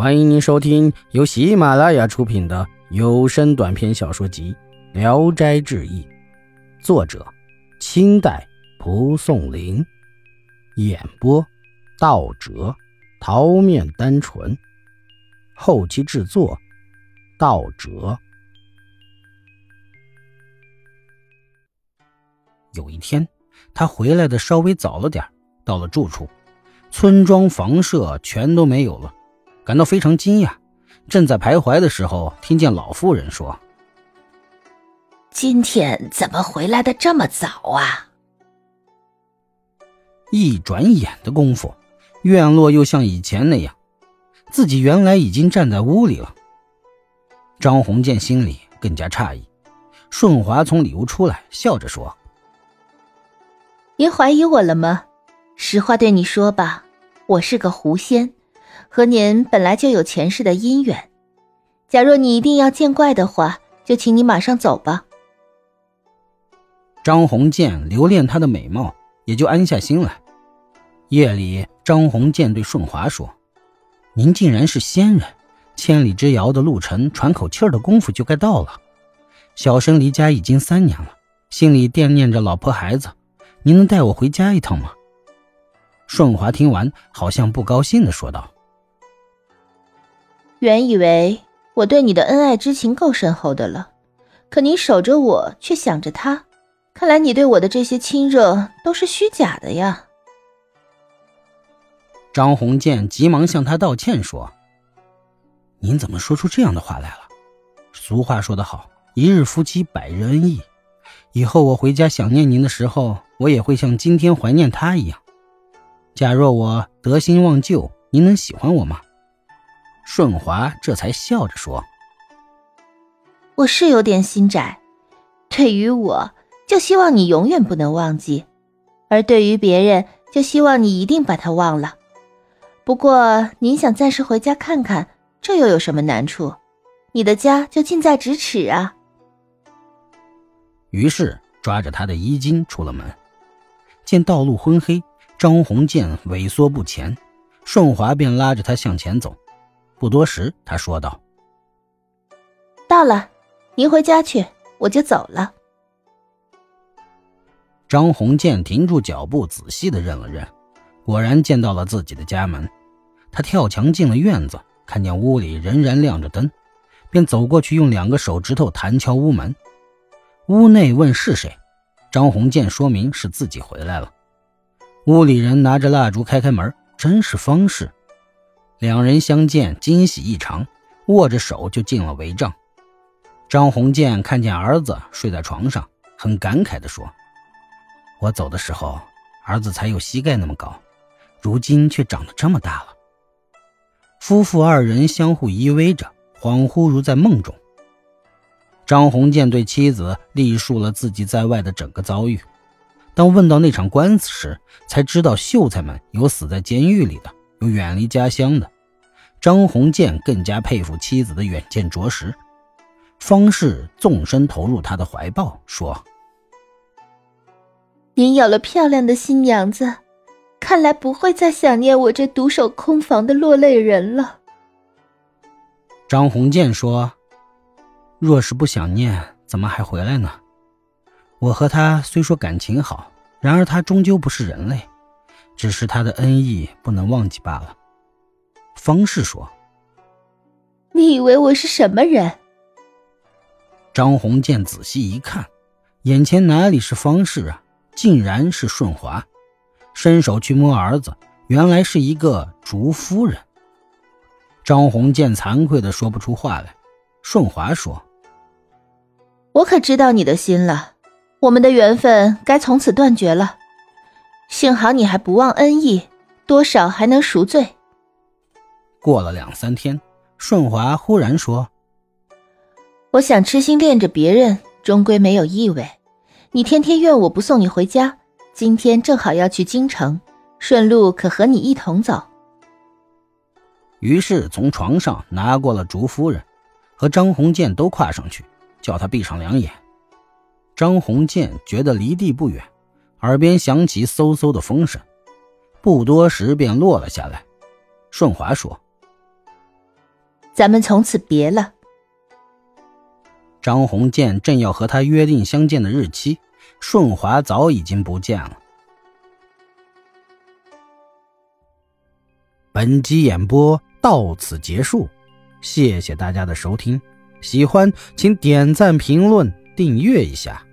欢迎您收听由喜马拉雅出品的有声短篇小说集《聊斋志异》，作者：清代蒲松龄，演播：道哲、桃面单纯，后期制作：道哲。有一天，他回来的稍微早了点，到了住处，村庄房舍全都没有了。感到非常惊讶，正在徘徊的时候，听见老妇人说：“今天怎么回来的这么早啊？”一转眼的功夫，院落又像以前那样，自己原来已经站在屋里了。张红建心里更加诧异。顺华从里屋出来，笑着说：“您怀疑我了吗？实话对你说吧，我是个狐仙。”和您本来就有前世的姻缘，假若你一定要见怪的话，就请你马上走吧。张鸿渐留恋她的美貌，也就安下心来。夜里，张鸿渐对顺华说：“您竟然是仙人，千里之遥的路程，喘口气儿的功夫就该到了。小生离家已经三年了，心里惦念着老婆孩子，您能带我回家一趟吗？”顺华听完，好像不高兴的说道。原以为我对你的恩爱之情够深厚的了，可你守着我，却想着他，看来你对我的这些亲热都是虚假的呀。张鸿渐急忙向他道歉说：“您怎么说出这样的话来了？俗话说得好，一日夫妻百日恩义。以后我回家想念您的时候，我也会像今天怀念他一样。假若我得心忘旧，您能喜欢我吗？”顺华这才笑着说：“我是有点心窄，对于我，就希望你永远不能忘记；而对于别人，就希望你一定把他忘了。不过，您想暂时回家看看，这又有什么难处？你的家就近在咫尺啊。”于是抓着他的衣襟出了门，见道路昏黑，张鸿渐萎缩不前，顺华便拉着他向前走。不多时，他说道：“到了，您回家去，我就走了。”张鸿渐停住脚步，仔细的认了认，果然见到了自己的家门。他跳墙进了院子，看见屋里仍然亮着灯，便走过去，用两个手指头弹敲屋门。屋内问是谁，张鸿渐说明是自己回来了。屋里人拿着蜡烛开开门，真是方氏。两人相见，惊喜异常，握着手就进了帷帐。张鸿渐看见儿子睡在床上，很感慨地说：“我走的时候，儿子才有膝盖那么高，如今却长得这么大了。”夫妇二人相互依偎着，恍惚如在梦中。张鸿渐对妻子历述了自己在外的整个遭遇。当问到那场官司时，才知道秀才们有死在监狱里的。有远离家乡的张鸿渐更加佩服妻子的远见卓识，方氏纵身投入他的怀抱，说：“您有了漂亮的新娘子，看来不会再想念我这独守空房的落泪人了。”张鸿渐说：“若是不想念，怎么还回来呢？我和他虽说感情好，然而他终究不是人类。”只是他的恩义不能忘记罢了。方氏说：“你以为我是什么人？”张宏建仔细一看，眼前哪里是方氏啊，竟然是顺华。伸手去摸儿子，原来是一个竹夫人。张宏建惭愧的说不出话来。顺华说：“我可知道你的心了，我们的缘分该从此断绝了。”幸好你还不忘恩义，多少还能赎罪。过了两三天，顺华忽然说：“我想痴心恋着别人，终归没有意味。你天天怨我不送你回家，今天正好要去京城，顺路可和你一同走。”于是从床上拿过了竹夫人，和张鸿渐都跨上去，叫他闭上两眼。张鸿渐觉得离地不远。耳边响起嗖嗖的风声，不多时便落了下来。顺华说：“咱们从此别了。张鸿渐正要和他约定相见的日期，顺华早已经不见了。本集演播到此结束，谢谢大家的收听，喜欢请点赞、评论、订阅一下。